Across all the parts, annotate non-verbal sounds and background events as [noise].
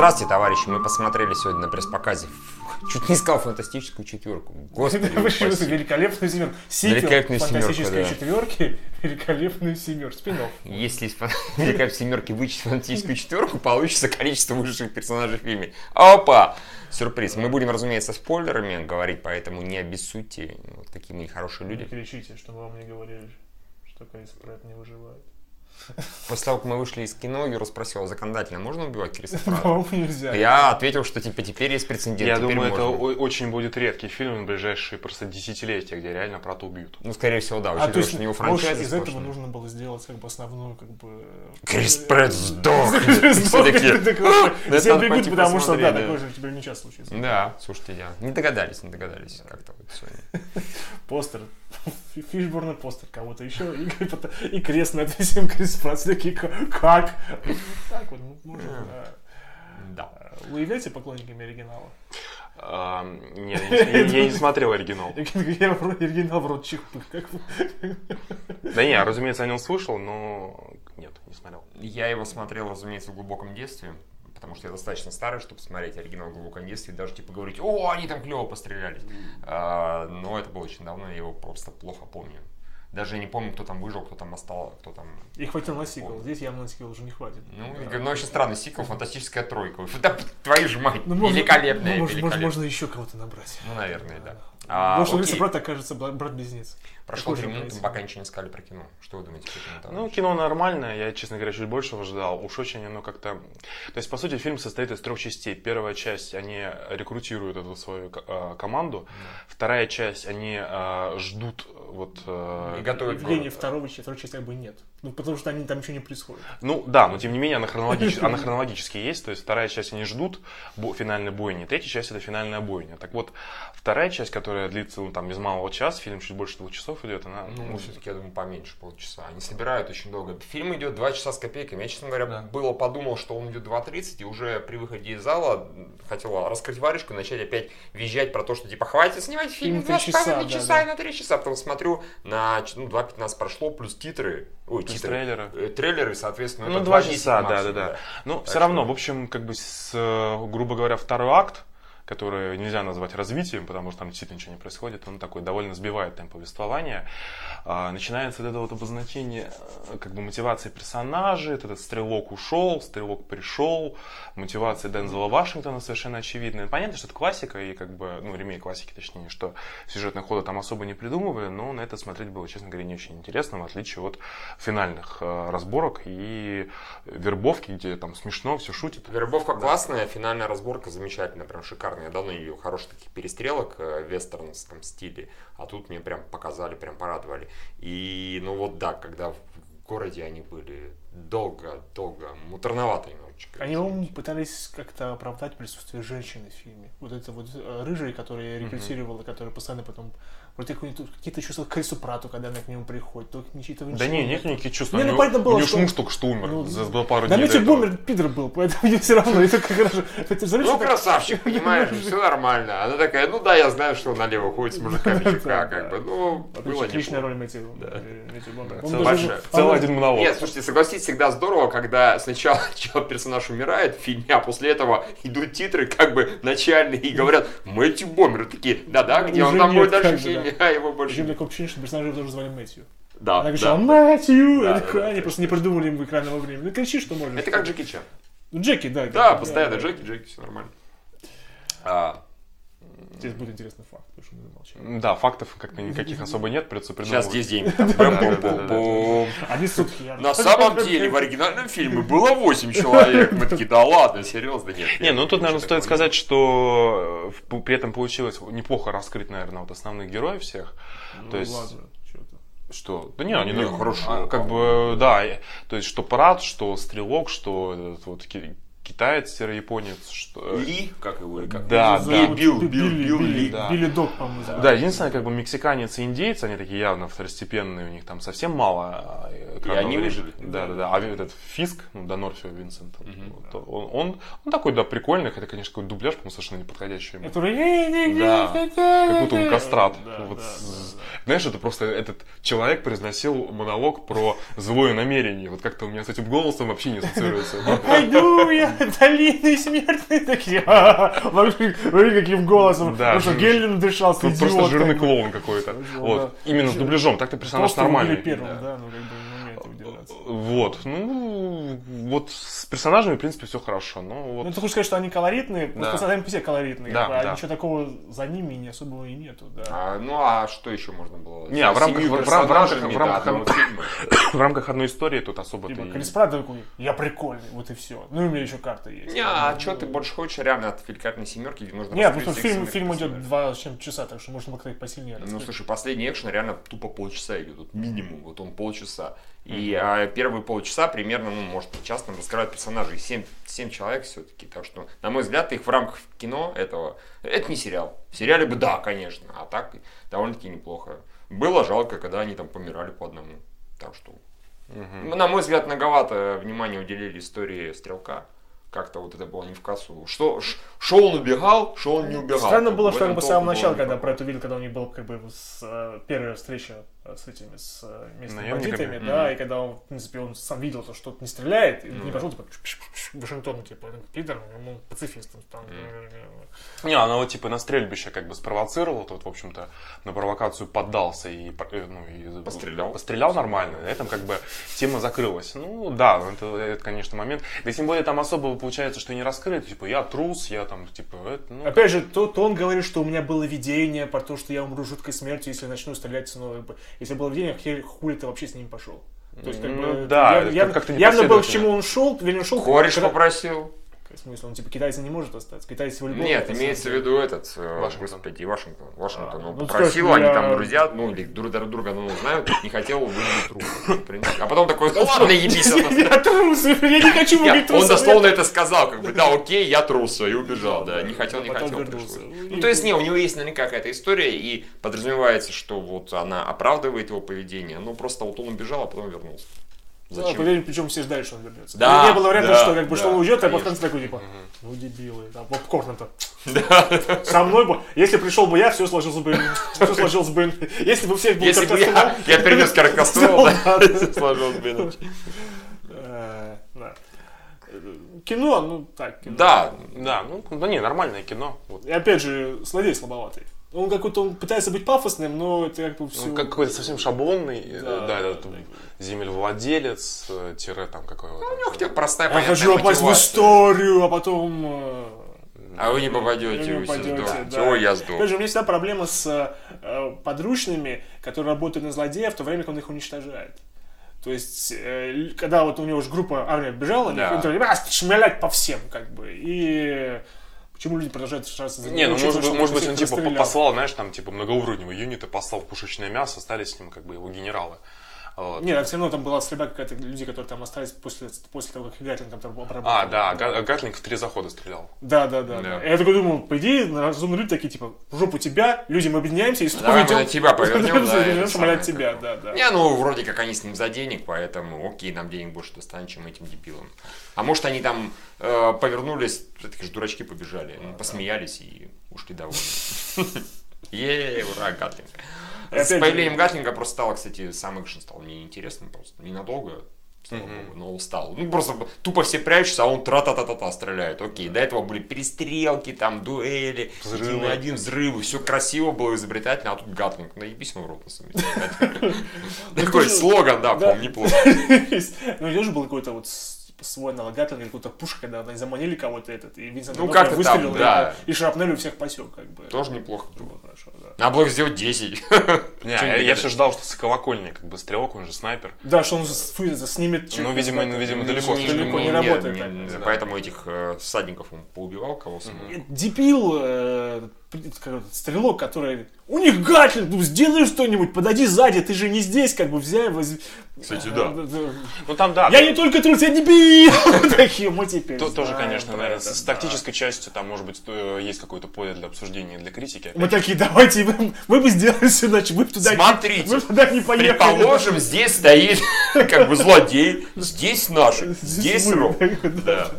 Здравствуйте, товарищи. Мы посмотрели сегодня на пресс-показе. [laughs] Чуть не сказал фантастическую четверку. Господи, [laughs] Почему упаси. великолепную семерку? Сиквел Великолепную фантастической семерку, да. четверки, [laughs] великолепную семерку. Спинов. Если из великолепной семерки вычесть фантастическую четверку, получится количество выживших персонажей в фильме. Опа! Сюрприз. Мы будем, разумеется, спойлерами говорить, поэтому не обессудьте. Вот такие мы нехорошие Не люди. кричите, чтобы вам не говорили, что Крис Прэт не выживает. После того, как мы вышли из кино, Юра спросил, а законодательно можно убивать? [laughs] По-моему, нельзя. Я ответил, что типа теперь есть прецедент. Я думаю, это можно. очень будет редкий фильм в ближайшие просто десятилетия, где реально Прата убьют. Ну, скорее всего, да, А то есть, что него может, франчайза из этого нужно было сделать как бы основную, как бы... Крис Прэт сдох. Сдох, Все «А, Все бегут, потому что, да, такое же тебе не часто случится. Да, слушайте, я не догадались, не догадались как-то вот сегодня. [laughs] Постер. Фи- Фишборн и постер кого-то еще. И, и крест над всем Крис Пратт. Такие, «Как- как? Так вот, ну, может, да. Да. Вы являетесь поклонниками оригинала? А, Нет, [laughs] я не- я не смотрел оригинал. Я оригинал в рот чихпых. Да не, разумеется, о нем слышал, но нет, не смотрел. Я его смотрел, разумеется, в глубоком детстве, потому что я достаточно старый, чтобы смотреть оригинал глубоком детстве и даже типа говорить, о, они там клево пострелялись. А, но это было очень давно, я его просто плохо помню. Даже я не помню, кто там выжил, кто там остался, кто там... И хватило на сиквел. Здесь явно на сиквел уже не хватит. Ну, говорю, ну, очень странный сиквел, фантастическая тройка. [laughs] Да, твою же мать, Ну, можно- великолепная, ну, может, великолепная. можно еще кого-то набрать. Ну, наверное, да. А, Может, у окей. Пратта окажется бра- брат-близнец. Прошло три минуты, мы пока ничего не сказали про кино. Что вы думаете про кино? Ну, кино нормальное, я, честно говоря, чуть больше ожидал. Уж очень оно как-то... То есть, по сути, фильм состоит из трех частей. Первая часть, они рекрутируют эту свою э, команду. Вторая часть, они э, ждут вот... э, И готовят город. второго, части- второй части как бы нет. Ну, потому что они, там ничего не происходит. Ну да, но тем не менее она, хронологич- она хронологически есть, то есть вторая часть они ждут бо- финальной бойни, третья часть это финальная бойня. Так вот, вторая часть, которая длится ну, там без малого час, фильм чуть больше двух часов идет, она... Ну, ну, все-таки, я думаю, поменьше полчаса. Они собирают очень долго. Фильм идет 2 часа с копейками. Я, честно говоря, Да. было подумал, что он идет 2.30, и уже при выходе из зала хотел раскрыть варежку и начать опять визжать про то, что типа хватит снимать фильм два три часа, часа, на 3 да, часа да. и на 3 часа. Потом смотрю, на ну, 2.15 прошло, плюс титры. Ой, Плюс титры. трейлеры. Э, Трейлеры, соответственно, Ну, это два 2.10 часа, да, да, да. Ну, Так все что- равно, в общем, как бы, с, э, грубо говоря, второй акт, который нельзя назвать развитием, потому что там действительно ничего не происходит, он такой довольно сбивает темп повествования. А, начинается вот это вот обозначение э, как бы мотивации персонажей, вот этот стрелок ушел, стрелок пришел, мотивация Дензела Вашингтона совершенно очевидная. Понятно, что это классика и как бы, ну, ремейк классики, точнее, что сюжетные ходы там особо не придумывали, но на это смотреть было, честно говоря, не очень интересно, в отличие от финальных э, разборок и вербовки, где там смешно, все шутит. Вербовка классная, финальная разборка замечательная, прям шикарная. Я давно не видел хороших таких перестрелок э, в вестернском стиле, а тут мне прям показали, прям порадовали. И, ну вот да, когда в городе они были долго-долго, муторновато немножечко. Они, по пытались как-то оправдать присутствие женщины в фильме. Вот это вот э, рыжая, которая рекрутировала, которая постоянно потом тут какие-то чувства к Крису Прату, когда она к нему приходит. Только ничего, Да не, нет никаких чувств. Не, у ну, него, понятно было, у него что- муж только что умер Ну, за, за пару Да дней ну тебе этого. бумер пидор был, поэтому [laughs] мне все равно. Это как хорошо. Это знаешь, Ну, красавчик, [laughs] понимаешь, [laughs] все нормально. Она такая, ну да, я знаю, что он налево ходит с мужиками Да, да. как бы, ну, было Отличная роль Мэтью. Мэтью Бомбера. Да, Он целый- один монолог. Нет, слушайте, согласитесь, всегда здорово, когда сначала человек, персонаж умирает в фильме, а после этого идут титры как бы начальные и говорят, Мэтью Бомбер, такие, да-да, где он там будет дальше в фильме, а его больше Причем такое ощущение, что персонажа тоже звали Мэтью. Да, Она кричала «Мэтью!» Да, Я да, да, Они да. просто не придумали ему экранного времени. Ну кричи, что можешь. Это как Джеки Чан. Ну, Джеки, да. Да, постоянно. Джеки, Джеки, все нормально. Здесь будет интересный факт, потому что мы замолчали. Да, фактов как-то никаких особо нет, придется Сейчас придумывать. здесь деньги. [laughs] Они сутки. На самом деле в оригинальном фильме было 8 человек. Мы такие, да ладно, серьезно, нет. Не, ну тут, наверное, стоит сказать, что э, при этом получилось неплохо раскрыть, наверное, вот основных героев всех. Ну, То есть, что... Да не, они ну, хорошо. а, Как бы, да. и- То есть, что Парад, что Стрелок, что этот вот китаец, японец, что... Ли, как его, как? Да, Его да. Билл, Би- Билл, Билли, Билл Билли, Ли, да. Билли Дог, по-моему. зовут. Да, единственное, как бы мексиканец и индейцы, они такие явно второстепенные, у них там совсем мало. э, экранного они выжили? Да, да, да. А этот Фиск, ну, Донорфио Винсент, вот, он, он, он такой, да, прикольный, хотя, конечно, какой дубляж, по-моему, совершенно неподходящий ему. Который... Да, как будто он кастрат. Да, Вот да, с- да, Знаешь, это просто этот человек произносил монолог про злое намерение. Вот как-то у меня с этим голосом вообще не ассоциируется. Пойду я! [laughs] Долины смертные такие. [laughs] Смотри, каким голосом. Да, Потому что Геллин дышал просто жирный клоун какой-то. Вот. Именно с дубляжом. Так-то персонаж нормальный. Ну удивляться. Вот. Ну, вот с персонажами, в принципе, все хорошо. Но вот Ну, ты хочешь сказать, что они колоритные, Да. просто сами по себе колоритные, Да, как бы, а да. ничего такого за ними не особого и нету, да. А, ну а что еще можно было? Не, а в рамках- в рам- в рамках- в рамках- да, одного фильма. [coughs] в рамках одной истории тут особо Типа, ты... Крис Пратт такой, я прикольный, вот и все. Ну, и у меня еще карта есть. Не, а что ты больше хочешь реально от великолепной семерки, где нужно Нет, раскрыть просто фильм, фильм идет два с чем часа, так что можно было как-то посильнее Ну, слушай, последний экшен реально тупо полчаса идет, вот минимум, вот он полчаса. И а, первые полчаса примерно, ну, может, час там раскрывают персонажей, 7, человек все-таки, так что, на мой взгляд, их в рамках кино этого, это не сериал. В сериале бы да, конечно, а так довольно-таки неплохо. Было жалко, когда они там помирали по одному, так что, Мгм. на мой взгляд, многовато внимания уделили истории Стрелка. Как-то вот это было не в кассу. Что, ш- шо он убегал, что он не убегал. Странно было, что как бы с самого начала, когда про это видел, когда у них была как бы с, э, первая встреча с этими, с э, местными Наемниками? бандитами, да, и когда он, в принципе, он сам видел, то, что не стреляет, и не пошел, типа, Вашингтон, типа, пидор, ему пацифист, он там, Не, она вот типа на стрельбище как бы спровоцировала, тут, в общем-то, на провокацию поддался и, э, ну, и Пострелял. пострелял нормально. На этом как бы тема закрылась. Ну да, это, это, конечно, момент. Да тем более там особо получается, что не раскрыто. Типа, я трус, я там, типа, это, ну, Опять же, то, то он говорит, что у меня было видение про то, что я умру жуткой смертью, если начну стрелять снова. Как Если было видение, хер- хули ты вообще с ним пошел? То есть, как Ну бы, да, яв- это явно, как-то явно было, к чему он шел, вернее, шел. Кореш когда- попросил. В смысле, он типа китайца не может остаться? Китайцы его любого Нет, остаться. имеется в виду этот, э, Вашингтон. господи, Вашингтон. Вашингтон. А, Он ну, попросил, скажешь, они я- там друзья, ну или [laughs] друг друг друга ну, знают, не хотел выглядеть принципе. А потом такой, ну ладно, ебись. Я трус, [laughs] я не хочу выглядеть Он трусом. дословно это сказал, как бы, да, окей, я трус, и убежал, да, не хотел, не хотел, пришлось. Ну, то есть, не, у него есть наверняка какая-то история, и подразумевается, что вот она оправдывает его поведение, ну, просто вот он убежал, а потом вернулся. Да, Зачем? поверь, причем все ждали, что он вернется. Да, не было варианта, да, что как бы да, что он уйдет, а под конце такой типа, ну дебилы, там попкорн-то. [laughs] Со мной бы, если пришел бы я, все сложилось бы, все сложилось бы. Если бы все был Если бы я, я [laughs] принес короткоствол, да, [laughs] Да. сложил бы иначе. э, да. Кино, ну так, кино. Да, да, ну, да не, нормальное кино. Вот. И опять же, злодей слабоватый. Он какой-то, он пытается быть пафосным, но это как бы все... Ну, какой-то совсем шаблонный, э, Да, да, да, да. землевладелец, э, тире там какой-то. у него хотя бы простая, Я понятная хочу попасть в историю, а потом... э, А вы не попадете, Вы не попадете, сдохнете. да. Ой, я сдох. Опять же, у меня всегда проблема с э, подручными, которые работают на злодея в то время, как он их уничтожает. То есть, э, когда вот у него уже группа армия бежала, Да. он такой, «А, шмялять по всем, как бы. И почему люди продолжают сражаться за Не, ну может, быть- может быть, он типа послал, знаешь, там типа многоуровневые юниты, послал пушечное мясо, остались с ним как бы его генералы. Вот. Нет, все равно там была стрельба какая-то, люди, которые там остались после, после того, как Гатлин там обработал. А, да, Га- Гатлинг в три захода стрелял. Да, да, да. Да. да. Я такой думаю, по идее, разумные люди такие, типа, в жопу тебя, люди, мы объединяемся и снова Давай мы идем. на тебя повернем, [laughs] да, самое, тебя, да, да. Не, ну, вроде как они с ним за денег, поэтому окей, нам денег больше достанет, чем этим дебилам. А может, они там э, повернулись, такие же дурачки побежали, ну, посмеялись и ушли довольны. [laughs] Е, ура, Гатлинг. С появлением Гатлинга просто стало, кстати, сам экшен стал мне интересным просто. Ненадолго, слава Мгм. богу, но стал. Ну, просто тупо все прячутся, а он тра-та-та-та-та стреляет. Окей, до этого были перестрелки, там, дуэли, Взрывы. один на один взрывы, все красиво было, изобретательно, а тут Гатлинг, наебись в рот на самом деле. [laughs] Такой слоган, да, по-моему, неплохо. [laughs] Ну, у него же был какой-то вот типа, свой аналог Гатлинга, какой-то пушка, когда они заманили кого-то этот, и Винсент Ну, как-то выстрелил, там, да. и, и шрапнелью всех посек, как бы. Тоже неплохо было. Было хорошо, да. Надо было их сделать 10. [laughs] Не, я, я все ждал, что с колокольни, как бы стрелок, он же снайпер. Да, что он снимет Ну, видимо, ну, видимо, далеко далеко не Не- работает. не- не- да. Поэтому этих э, всадников он поубивал кого смог. Дебил, э, стрелок, который... У них Гатлинг, ну сделай что-нибудь, подойди сзади, ты же не здесь, как бы взяй, возьми. Кстати, да. Ну там, да, Я не только трус, я дебил! Такие мы теперь то- тоже, конечно, наверное, с тактической частью там, может быть, э, есть какое-то поле для обсуждения, для критики. Мы такие, давайте, мы, бы сделали все иначе, мы бы туда, не- Смотрите, мы туда не поехали. Предположим, здесь стоит [laughs] как бы злодей, здесь наши, Здесь. [laughs] Да.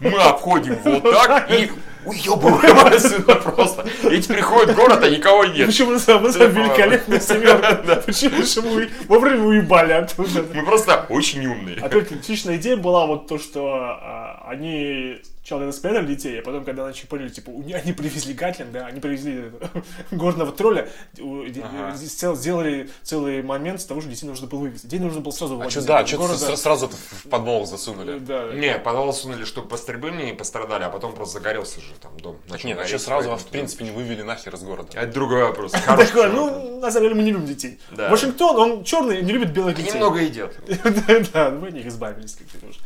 Мы обходим вот так [laughs] и уебываем отсюда просто. Эти приходят в город, а никого нет. Почему мы самая великолепная [laughs] семерка? Почему же мы вовремя уебали оттуда? Мы просто очень умные. А только отличная идея была вот то, что а, они сначала спрятали детей, а потом, когда начали поняли, типа, они привезли Гатлин, да, они привезли [laughs] горного тролля, де- Ага. сдел- сделали целый момент с того, что детей нужно было вывезти. Детей нужно было сразу А выводить что, из да, что города. сразу в подмол засунули? Да. Не, подвал сунули, чтобы пострельбы не пострадали, а потом просто загорелся же там дом. начал Нет, а что сразу, в принципе, не вывели нахер из города? Это другой вопрос. Вопрос. ну, на самом деле, мы не любим детей. Да. Вашингтон, он черный, не любит белых детей. много едят. [laughs] Да, да, мы от них избавились как-то уже.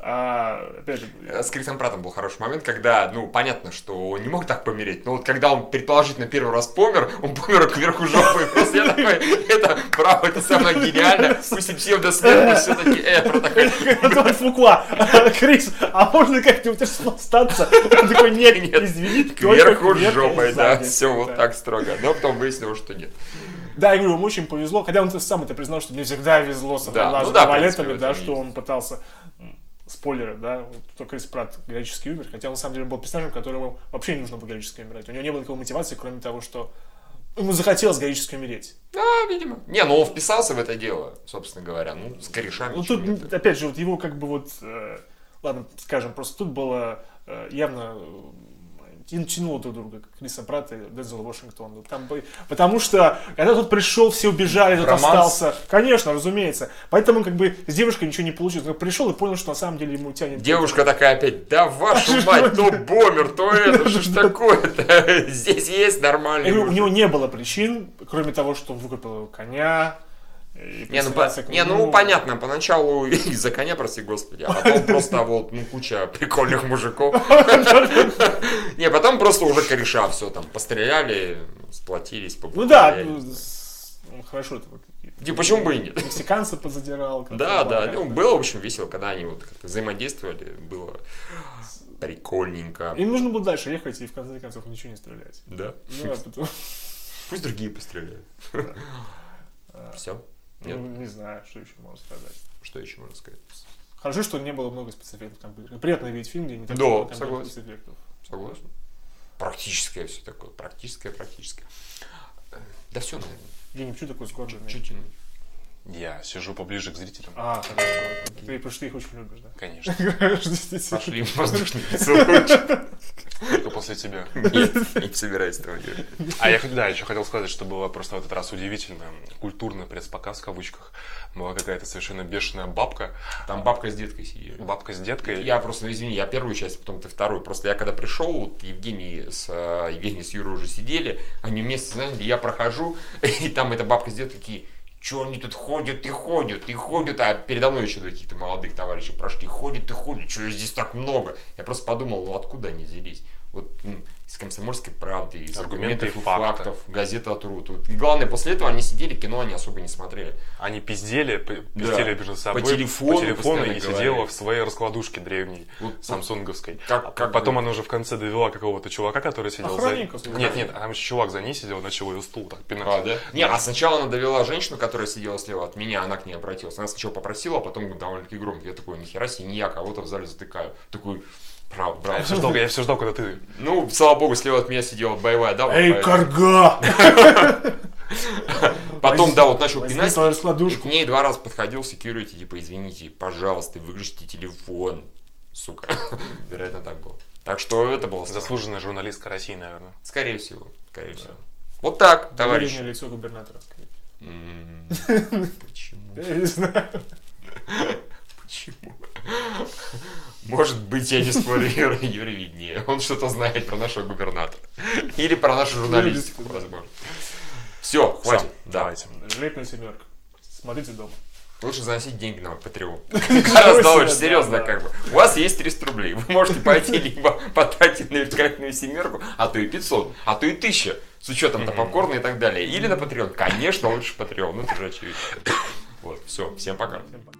А, опять же, С Крисом Пратом был хороший момент, когда, ну, понятно, что он не мог так помереть, но вот когда он предположительно первый раз помер, он помер кверху жопы. Просто я такой, это, право, это самое гениальное. Пусть и псевдосмерть, все-таки, э, про такой, Это вот Фукуа. Крис, а можно как-нибудь распластаться? Он такой, нет, Нет, извини, кверху жопой, да, сзади». все вот так строго. Но потом выяснилось, что нет. Да, я говорю, ему очень повезло, хотя он сам это признал, что мне всегда везло с Да, да, ну да, валетами, да, что он пытался спойлеры, да, вот кто Крис Пратт героически умер, хотя он на самом деле был персонажем, которому вообще не нужно было героически умирать. У него не было никакой мотивации, кроме того, что ему захотелось героически умереть. Да, видимо. Не, ну он вписался в это дело, собственно говоря. Ну, с корешами. Ну тут, нет. опять же, вот его как бы вот, э, ладно, скажем, просто тут было э, явно тян- тянуло друг друга Криса Пратта и Дензела Вашингтона. Там, потому что, когда тут пришел, все убежали, тут Романс. остался. Конечно, разумеется. Поэтому как бы с девушкой ничего не получилось. Он пришел и понял, что на самом деле ему тянет. Девушка такая опять, да вашу [laughs] мать, то бомер, то это, что ж такое-то? [laughs] Здесь есть нормальный у него не было причин, кроме того, что выкупил коня. Не ну, по- не, ну понятно, поначалу [laughs] из-за коня, прости господи, а потом [laughs] просто вот, ну, куча прикольных мужиков. [laughs] Не, потом просто уже кореша все там, постреляли, сплотились, Ну да, ну, ну, хорошо это. И почему бы и нет? Мексиканца подзадирал. как-то Да, да, ну, было, в общем, весело, когда они вот как-то взаимодействовали, было прикольненько. Им нужно было дальше ехать и в конце концов ничего не стрелять. Да. Ну, а Пусть другие постреляют. Все. Ну, Нет. не знаю, что еще можно сказать. Что еще можно сказать? Хорошо, что не было много спецэффектов. Там были. Приятно видеть фильм, где не так Да, много согласен. спецэффектов. Согласен. Практическое все такое. Практическое, практическое. Э, Да все, наверное. Евгений, почему такой сгорбленный? Чуть тянуть. Я сижу поближе к зрителям. А, хорошо. Ты, потому что ты их очень любишь, да? Конечно. [laughs] Пошли воздушный поцелуйчик. [laughs] Только после тебя. Нет, не собираюсь этого делать. А я, да, еще хотел сказать, что было просто в этот раз удивительно. Культурный пресс-показ в кавычках. Была какая-то совершенно бешеная бабка. Там бабка с деткой сидели. Бабка с деткой. Я просто, ну, извини, я первую часть, потом ты вторую. Просто я когда пришел, вот Евгений с, э, Евгений с Юрой уже сидели, они вместе заняли, я прохожу, [laughs] и там эта бабка с деткой такие, что они тут ходят и ходят, и ходят, а передо мной еще каких-то молодых товарищей прошли, ходят и ходят, что здесь так много. Я просто подумал, ну откуда они взялись? Вот из комсомольской правды, из Аргументы аргументов и факты. фактов, газета Трут. Вот. И главное, после этого они сидели, кино они особо не смотрели. Они пиздели, пиздели между собой. телефону по телефону и говорили. сидела в своей раскладушке древней, Вот- самсунговской. Как- А как Потом бы- она уже в конце довела какого-то чувака, который сидел Охранника, за... Нет, нет, а там еще чувак за ней сидел, начал ее стул так пинать. А, да? Не, а сначала она довела женщину, которая сидела слева от меня, она к ней обратилась. Она сначала попросила, а потом довольно-таки громко. Я такой, нихера себе, не я кого-то в зале затыкаю. Такой, правда, правда. Я все ждал, я все ждал, когда ты... Ну, слава богу, слева от меня сидела боевая дама. Эй, поэтому- карга! [laughs] Потом, да, вот начал пинать. И к ней два раза подходил секьюрити, типа, извините, пожалуйста, выключите телефон. Сука. [laughs] Вероятно, так было. Так что это было. Заслуженная журналистка России, наверное. Скорее всего. Скорее всего. Вот так, товарищ. Лицо губернатора, скорее. М, [laughs] Почему? Я не знаю. Почему? Может быть, я не спорю, [laughs] Юра, Юрий виднее. Он что-то знает про нашего губернатора. Или про нашу журналистику, Да. возможно. Все, хватит. Давайте. Железная семерка. Смотрите дома. Лучше заносить деньги на Patreon. [laughs] [laughs] Серьезно, как бы. У вас есть 300 рублей. Вы можете пойти либо потратить на великолепную семерку, а то и 500, а то и 1000, с учетом на попкорна и так далее. Или на Patreon. Конечно, лучше Patreon, ну это же очевидно. [coughs] Вот, все, всем пока. Всем пока.